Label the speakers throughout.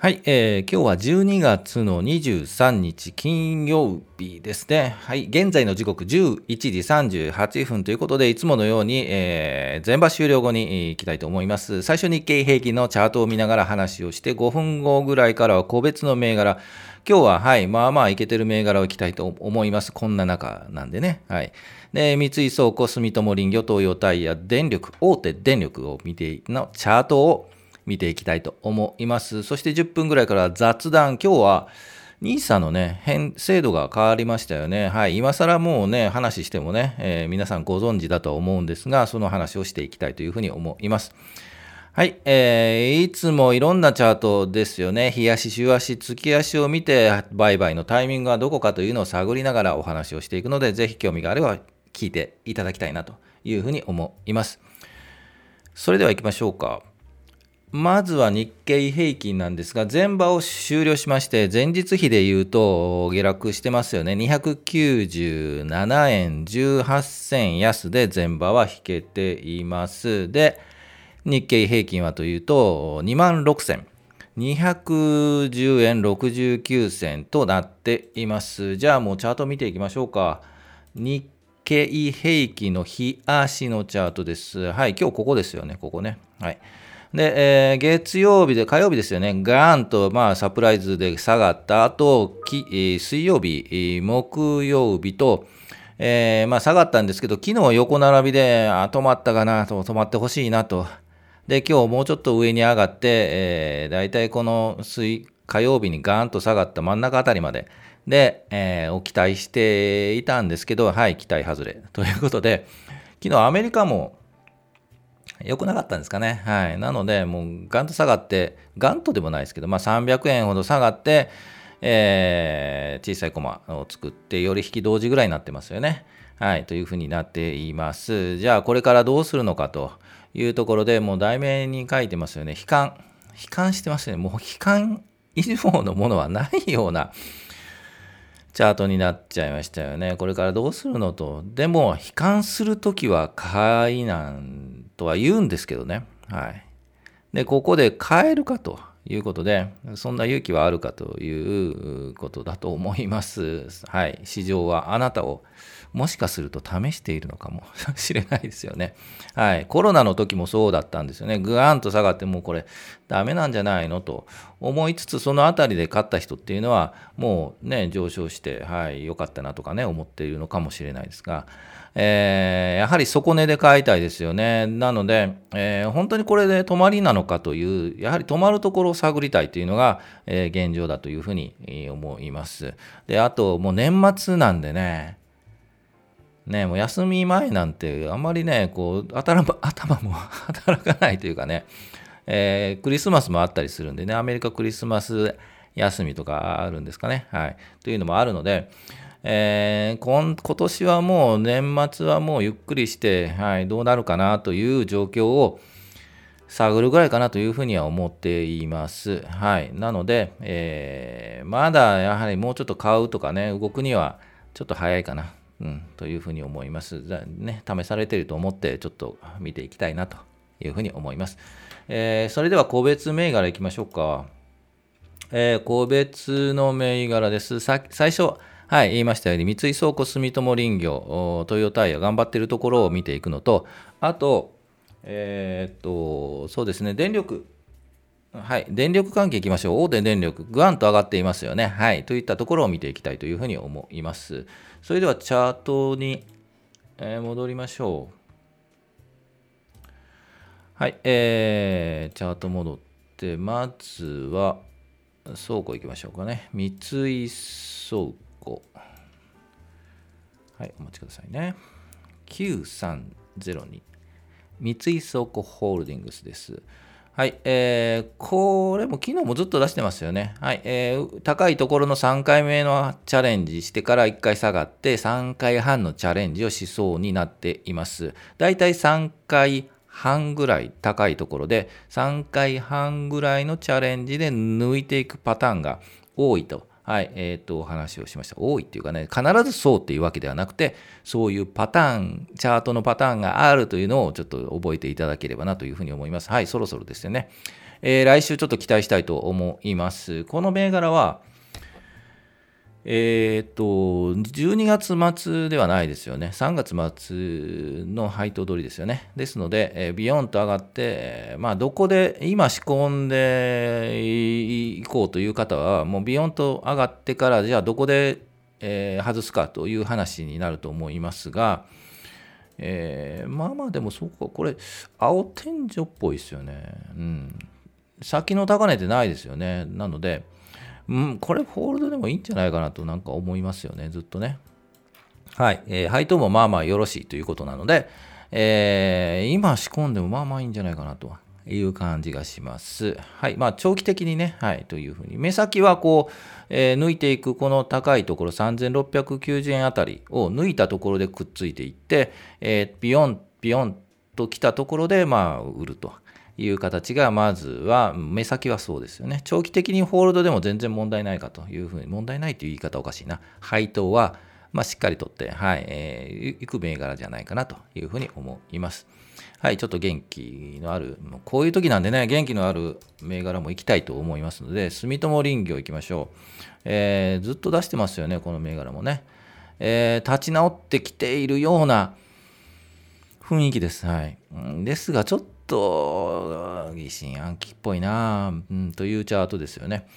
Speaker 1: はい、えー、今日は12月の23日金曜日ですね。はい、現在の時刻11時38分ということで、いつものように、えー、全場終了後に行きたいと思います。最初日経平均のチャートを見ながら話をして、5分後ぐらいからは個別の銘柄、今日は、はい、まあまあいけてる銘柄をいきたいと思います。こんな中なんでね。はい。で、三井倉庫、住友林業、東洋タイヤ、電力、大手電力を見てのチャートを見ていきたいと思います。そして10分ぐらいから雑談、今日は NISA のね、変、制度が変わりましたよね。はい。今更もうね、話してもね、えー、皆さんご存知だと思うんですが、その話をしていきたいというふうに思います。はい、えー、いつもいろんなチャートですよね。日足、週足、月足を見て、売買のタイミングはどこかというのを探りながらお話をしていくので、ぜひ興味があれば聞いていただきたいなというふうに思います。それでは行きましょうか。まずは日経平均なんですが、前場を終了しまして、前日比で言うと下落してますよね。297円18銭安で前場は引けています。で、日経平均はというと、2万6000。210円69銭となっています。じゃあもうチャート見ていきましょうか。日経平均の日足のチャートです。はい、今日ここですよね、ここね。はい。で、えー、月曜日で、火曜日ですよね、ガーンと、まあ、サプライズで下がった後、き、水曜日、木曜日と、えー、まあ、下がったんですけど、昨日横並びで、あ、止まったかなと、止まってほしいなと。で、今日もうちょっと上に上がって、えー、大体この水、火曜日にガーンと下がった真ん中あたりまで、で、えー、を期待していたんですけど、はい、期待外れ。ということで、昨日アメリカも、良くなかったんですかね。はい。なので、もうガンと下がって、ガンとでもないですけど、まあ300円ほど下がって、えー、小さいコマを作って、より引き同時ぐらいになってますよね。はい。というふうになっています。じゃあ、これからどうするのかというところでもう題名に書いてますよね。悲観。悲観してますよね。もう悲観以上のものはないような、チャートになっちゃいましたよね。これからどうするのと。でも、悲観するときは買いなんとは言うんですけどね。はい。で、ここで買えるかということで、そんな勇気はあるかということだと思います。はい。市場はあなたをもしかすると試しているのかも しれないですよね。はい。コロナの時もそうだったんですよね。ぐわーんと下がってもうこれダメなんじゃないの？と思いつつ、そのあたりで勝った人っていうのはもうね、上昇して、はい、良かったなとかね、思っているのかもしれないですが、えー、やはり底値で買いたいですよね。なので、えー、本当にこれで止まりなのかという、やはり止まるところを探りたいというのが、えー、現状だというふうに思います。で、あと、もう年末なんでね、ね、もう休み前なんてあんまりね、こう 頭も働かないというかね、えー、クリスマスもあったりするんでね、アメリカクリスマス休みとかあるんですかね、はい、というのもあるので、えー、今今年はもう年末はもうゆっくりして、はい、どうなるかなという状況を探るぐらいかなというふうには思っています。はい。なので、えー、まだやはりもうちょっと買うとかね、動くにはちょっと早いかな。うん、というふうに思います。じゃね、試されていると思って、ちょっと見ていきたいなというふうに思います。えー、それでは個別銘柄いきましょうか。えー、個別の銘柄です。最初、はい、言いましたように、三井倉庫、住友林業、トヨタイヤ、頑張っているところを見ていくのと、あと、えー、っと、そうですね、電力、はい、電力関係いきましょう。大手電力、ぐわんと上がっていますよね。はい、といったところを見ていきたいというふうに思います。それではチャートに、えー、戻りましょう。はい、えー、チャート戻って、まずは、倉庫行きましょうかね。三井倉庫。はい、お待ちくださいね。9302。三井倉庫ホールディングスです。はい、えー、これも昨日もずっと出してますよね。はい、えー、高いところの3回目のチャレンジしてから1回下がって3回半のチャレンジをしそうになっています。だいたい3回半ぐらい高いところで3回半ぐらいのチャレンジで抜いていくパターンが多いとはい、えっ、ー、と、お話をしました。多いっていうかね、必ずそうっていうわけではなくて、そういうパターン、チャートのパターンがあるというのをちょっと覚えていただければなというふうに思います。はい、そろそろですよね。えー、来週ちょっと期待したいと思います。この銘柄は、えっ、と、12月末ではないですよね。3月末の配当取りですよね。ですので、えー、ビヨンと上がって、まあ、どこで今仕込んでいこうという方は、もうビヨンと上がってから、じゃあどこで、えー、外すかという話になると思いますが、えー、まあまあでもそうか、これ、青天井っぽいですよね。うん。先の高値ってないですよね。なので、うん、これホールドでもいいんじゃないかなとなんか思いますよね、ずっとね。はい。えー、配当もまあまあよろしいということなので、えー、今仕込んでもまあまあいいんじゃないかなという感じがします。はい。まあ長期的にね、はい、というふうに。目先はこう、えー、抜いていくこの高いところ3690円あたりを抜いたところでくっついていって、えー、ビヨン、ビヨンと来たところでまあ売ると。いう形が、まずは、目先はそうですよね。長期的にホールドでも全然問題ないかというふうに、問題ないという言い方おかしいな。配当は、まあ、しっかりとって、はい、えー、いく銘柄じゃないかなというふうに思います。はい、ちょっと元気のある、もうこういう時なんでね、元気のある銘柄も行きたいと思いますので、住友林業行きましょう。えー、ずっと出してますよね、この銘柄もね。えー、立ち直ってきているような雰囲気です。はい。ですが、ちょっとと疑心暗鬼っぽいな、うん、というチャートですよね。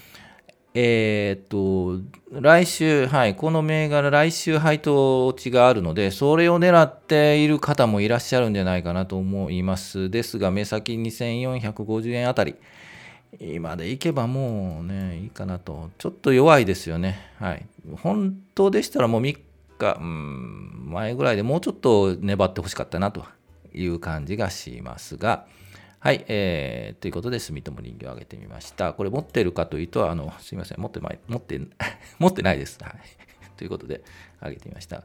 Speaker 1: えー、っと、来週、はい、この銘柄、来週配当値があるので、それを狙っている方もいらっしゃるんじゃないかなと思います。ですが、目先2450円あたり、今でいけばもうね、いいかなと。ちょっと弱いですよね。はい。本当でしたらもう3日、うん、前ぐらいでもうちょっと粘ってほしかったなという感じがしますが、はい、えー、ということで、住友人形を挙げてみました。これ持ってるかというと、あの、すみません、持ってまい、持って、持ってないです。はい。ということで、挙げてみました。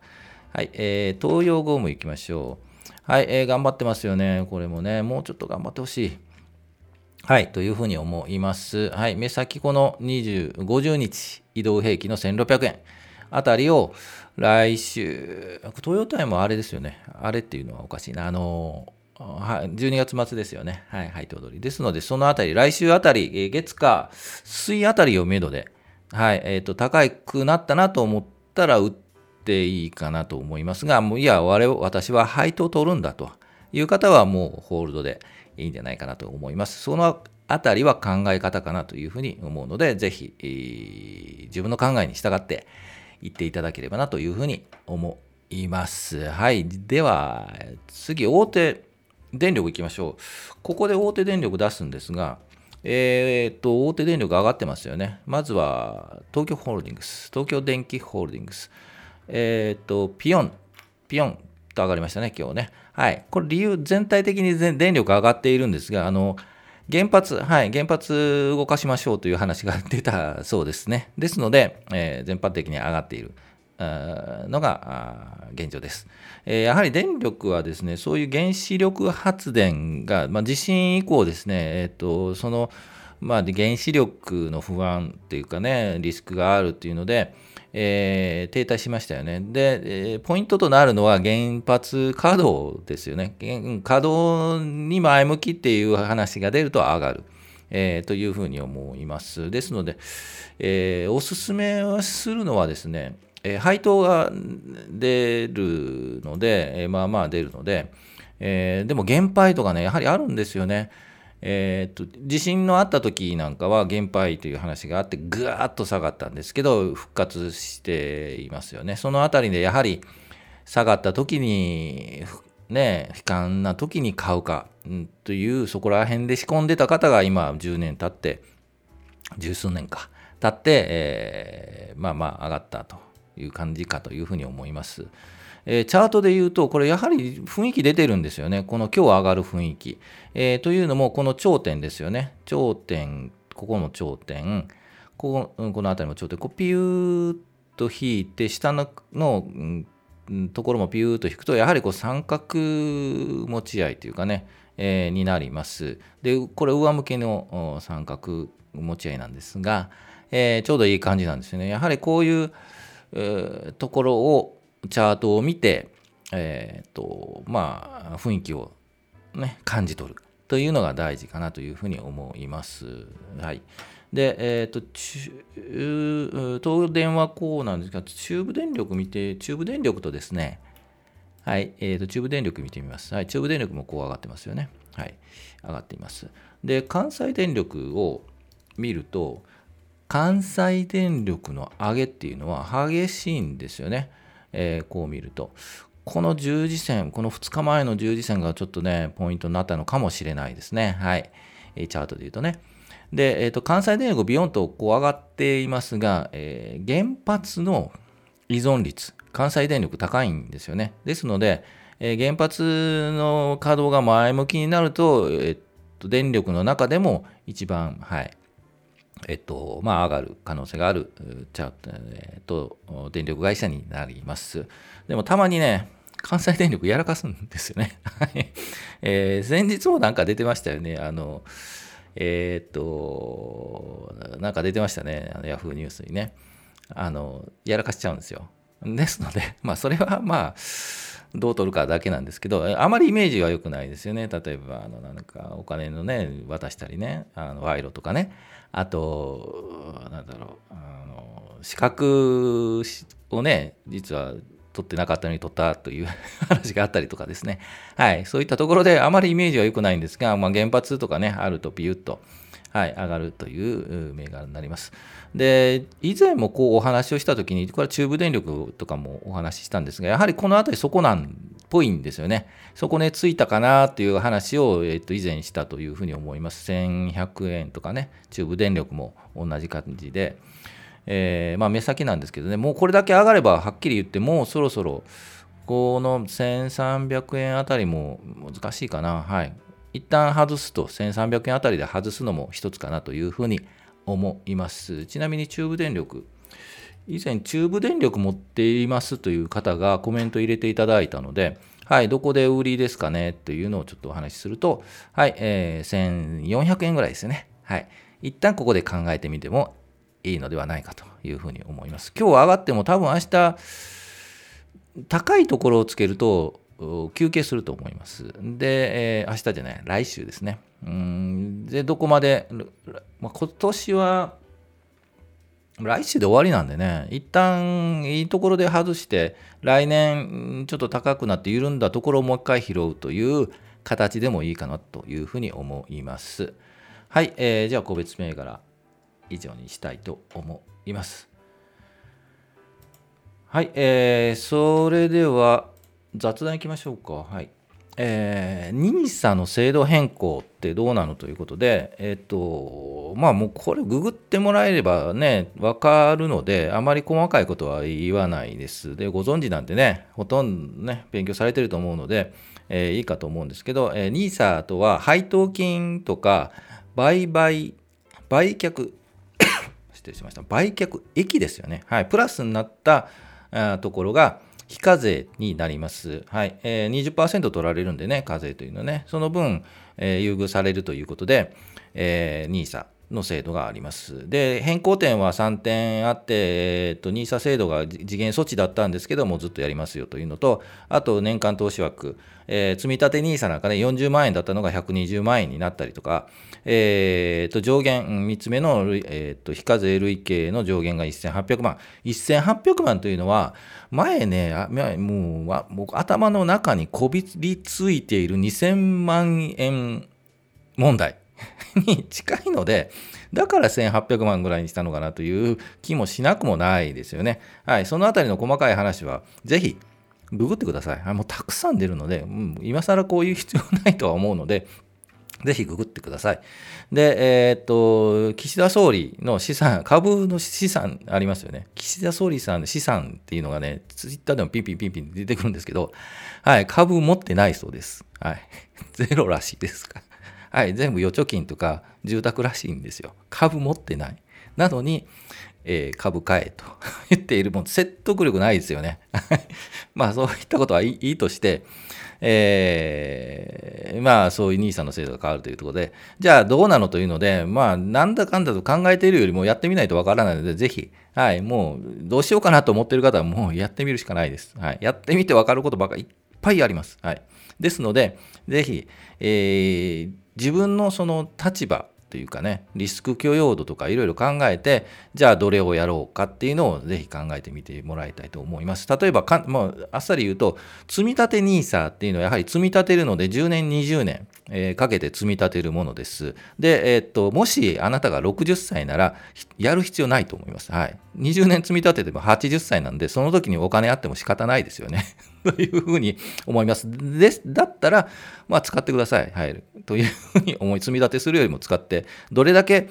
Speaker 1: はい、えー、東洋ゴム行きましょう。はい、えー、頑張ってますよね。これもね、もうちょっと頑張ってほしい。はい、というふうに思います。はい、目先この20、50日移動平均の1600円あたりを、来週、トヨタもあれですよね。あれっていうのはおかしいな。あの、はい、12月末ですよね。はい、配当通り。ですので、そのあたり、来週あたり、月か水あたりをめどで、はい、えっ、ー、と、高くなったなと思ったら売っていいかなと思いますが、もういや、我、私は配当取るんだという方はもうホールドでいいんじゃないかなと思います。そのあたりは考え方かなというふうに思うので、ぜひ、自分の考えに従って、言っていただければなというふうに思います。はい。では、次、大手電力いきましょう。ここで大手電力出すんですが、えー、っと、大手電力上がってますよね。まずは、東京ホールディングス、東京電気ホールディングス、えー、っと、ピヨン、ピヨンと上がりましたね、今日ね。はい。これ理由、全体的に電力上がっているんですが、あの、原発、はい、原発動かしましょうという話が出たそうですね。ですので、えー、全般的に上がっている。のが現状です。やはり電力はですね、そういう原子力発電が、まあ、地震以降ですね、えっと、その、まあ、原子力の不安っていうかね、リスクがあるっていうので、えー、停滞しましたよね。で、えー、ポイントとなるのは原発稼働ですよね。稼働に前向きっていう話が出ると上がる。えー、というふうに思います。ですので、えー、おすすめはするのはですね、えー、配当が出るので、え、まあまあ出るので、え、でも減配とかね、やはりあるんですよね。えー、っと地震のあった時なんかは減配という話があってぐわっと下がったんですけど復活していますよねそのあたりでやはり下がった時にね悲観な時に買うか、うん、というそこら辺で仕込んでた方が今10年経って十数年か経って、えー、まあまあ上がったという感じかというふうに思います。えー、チャートで言うと、これやはり雰囲気出てるんですよね。この今日上がる雰囲気。えー、というのも、この頂点ですよね。頂点、ここの頂点、こここの辺りも頂点、こうピューッと引いて、下のの、うん、ところもピューッと引くと、やはりこう三角持ち合いというかね、えー、になります。で、これ上向けの三角持ち合いなんですが、えー、ちょうどいい感じなんですよね。やはりこういう、えー、ところを、チャートを見て、えっ、と、まあ、雰囲気をね、感じ取るというのが大事かなというふうに思います。はい。で、えっ、ー、と、東電はこうなんですが、中部電力見て、中部電力とですね、はい、えっ、ー、と、中部電力見てみます。はい、中部電力もこう上がってますよね。はい、上がっています。で、関西電力を見ると、関西電力の上げっていうのは激しいんですよね。えー、こう見ると。この十字線、この2日前の十字線がちょっとね、ポイントになったのかもしれないですね。はい。チャートで言うとね。で、えーと、関西電力ビヨンとこう上がっていますが、えー、原発の依存率、関西電力高いんですよね。ですので、えー、原発の稼働が前向きになると、えーと、電力の中でも一番、はい、えっと、まあ、上がる可能性がある、ちゃえっと、電力会社になります。でも、たまにね、関西電力やらかすんですよね。えー、先日もなんか出てましたよね。あの、えー、っと、なんか出てましたね。あのヤフーニュースにね。あの、やらかしちゃうんですよ。ですので、まあ、それはまあ、どう取るかだけなんですけど、あまりイメージは良くないですよね。例えば、あの、なんか、お金のね、渡したりね、あの賄賂とかね。あと、なんだろう、あの、資格をね、実は取ってなかったのに取ったという 話があったりとかですね。はい。そういったところであまりイメージは良くないんですが、まあ、原発とかね、あるとピュッと、はい、上がるという銘柄になります。で、以前もこうお話をしたときに、これは中部電力とかもお話ししたんですが、やはりこの辺りそこなんぽいんですよね。そこね、ついたかなという話を、えっと、以前したというふうに思います。1100円とかね、中部電力も同じ感じで、えー、まあ、目先なんですけどね、もうこれだけ上がればはっきり言って、もうそろそろ、この1300円あたりも難しいかな。はい。一旦外すと、1300円あたりで外すのも一つかなというふうに思います。ちなみに中部電力、以前中部電力持っていますという方がコメント入れていただいたので、はい、どこで売りですかね？というのをちょっとお話しすると、はい、えー、1400円ぐらいですね。はい。一旦ここで考えてみてもいいのではないかというふうに思います。今日上がっても多分明日高いところをつけると休憩すると思います。で、えー、明日じゃない、来週ですね。うんで、どこまで、まあ、今年は来週で終わりなんでね、一旦いいところで外して、来年ちょっと高くなって緩んだところをもう一回拾うという形でもいいかなというふうに思います。はい、えー、じゃあ個別銘柄以上にしたいと思います。はい、えー、それでは雑談いきましょうか。はい。えー、NISA の制度変更ってどうなのということで、えっ、ー、と、まあもうこれググってもらえればね、わかるので、あまり細かいことは言わないです。で、ご存知なんでね、ほとんどね、勉強されてると思うので、えー、いいかと思うんですけど、えー、NISA とは配当金とか売買、売却、失礼しました。売却益ですよね。はい。プラスになったところが、非課税になります。はい。えー、20%取られるんでね、課税というのね、その分、えー、優遇されるということで、えー、NISA の制度があります。で、変更点は3点あって、えー、と NISA 制度が次元措置だったんですけども、ずっとやりますよというのと、あと年間投資枠、えー、積立 NISA なんかね、40万円だったのが120万円になったりとか、えー、と上限、3つ目の、えー、と非課税累計の上限が1800万。1800万というのは、前ね、もう僕頭の中にこびりついている2000万円問題。に近いので、だから1800万ぐらいにしたのかなという気もしなくもないですよね。はい、そのあたりの細かい話は、ぜひ、ググってください。もうたくさん出るので、うん、今更こういう必要ないとは思うので、ぜひググってください。で、えー、っと、岸田総理の資産、株の資産ありますよね。岸田総理さんの資産っていうのがね、ツイッターでもピンピンピンピン出てくるんですけど、はい、株持ってないそうです。はい。ゼロらしいですかはい、全部預貯金とか住宅らしいんですよ。株持ってない。なのに、えー、株買えと 言っているもん説得力ないですよね。まあそういったことはいいとして、えー、まあそういう NISA の制度が変わるというところで、じゃあどうなのというので、まあなんだかんだと考えているよりもやってみないとわからないので、ぜひ、はい、もうどうしようかなと思っている方はもうやってみるしかないです。はい、やってみてわかることばかりいっぱいあります。はい、ですので、ぜひ、えー、自分のその立場、というかねリスク許容度とかいろいろ考えてじゃあどれをやろうかっていうのをぜひ考えてみてもらいたいと思います。例えばかもうあっさり言うと積み立 NISA っていうのはやはり積み立てるので10年20年、えー、かけて積み立てるものです。で、えー、っともしあなたが60歳ならやる必要ないと思います。はい。20年積み立てても80歳なんでその時にお金あっても仕方ないですよね というふうに思います。です。だったら、まあ、使ってください。はい。というふうに思い、積み立てするよりも使って、どれだけ、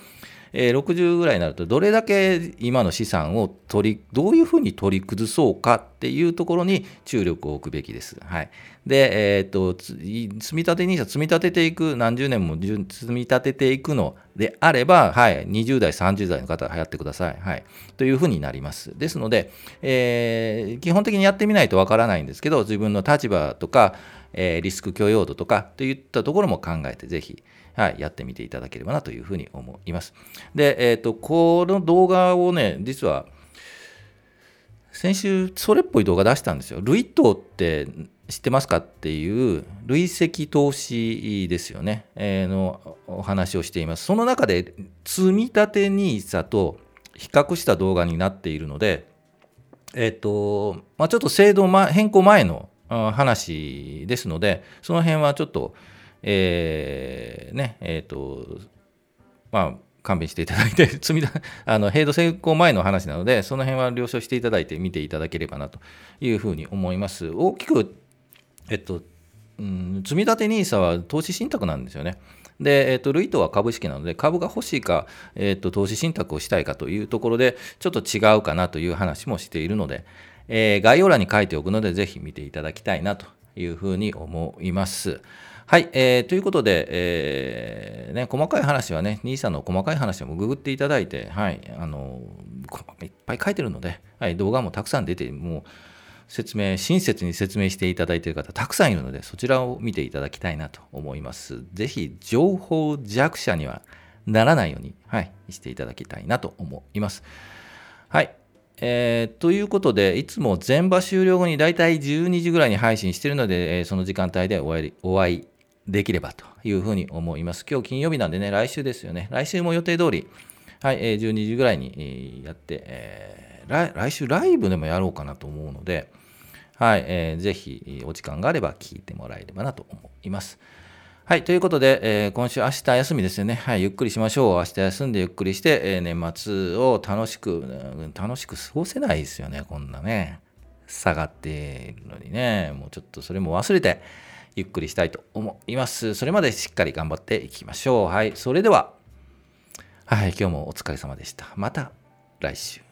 Speaker 1: えー、60ぐらいになると、どれだけ今の資産を取り、どういうふうに取り崩そうかっていうところに注力を置くべきです。はい。で、えー、っと、積み立て NISA 積み立てていく、何十年も積み立てていくのであれば、はい、20代、30代の方はやってください。はい。というふうになります。ですので、えー、基本的にやってみないとわからないんですけど、自分の立場とか、えー、リスク許容度とかといったところも考えて、ぜひ、はい、やってみていただければなというふうに思います。で、えっ、ー、と、この動画をね、実は、先週、それっぽい動画出したんですよ。ルイットって知ってますかっていう累積投資ですよね、えー、のお話をしています。その中で積立 NISA と比較した動画になっているので、えっ、ー、と、まあ、ちょっと制度、変更前の話ですので、その辺はちょっと、えー、ね、えっ、ー、と、まあ、勘弁していただいて、積みだあの平度成功前の話なので、その辺は了承していただいて見ていただければなというふうに思います。大きく、えっと、うん、積立 NISA は投資信託なんですよね。で、えっと、ルイトは株式なので、株が欲しいか、えっと、投資信託をしたいかというところで、ちょっと違うかなという話もしているので、えー、概要欄に書いておくので、ぜひ見ていただきたいなというふうに思います。はい、えー、ということで、えーね、細かい話はね、兄さんの細かい話もググっていただいて、はい、あのいっぱい書いてるので、はい、動画もたくさん出て、もう説明、親切に説明していただいている方、たくさんいるので、そちらを見ていただきたいなと思います。ぜひ、情報弱者にはならないように、はい、していただきたいなと思います。はい。えー、ということで、いつも全場終了後にだいたい12時ぐらいに配信しているので、えー、その時間帯でお会いお会いできればというふうに思います。今日金曜日なんでね、来週ですよね。来週も予定通り、はい、えー、12時ぐらいにやって、えー、来週ライブでもやろうかなと思うので、はい、えー、ぜひお時間があれば聞いてもらえればなと思います。はい、ということで、えー、今週明日休みですよね。はい、ゆっくりしましょう。明日休んでゆっくりして、えー、年末を楽しく、楽しく過ごせないですよね、こんなね。下がっているのにね、もうちょっとそれも忘れて、ゆっくりしたいと思います。それまでしっかり頑張っていきましょう。はい。それでは、はい。今日もお疲れ様でした。また来週。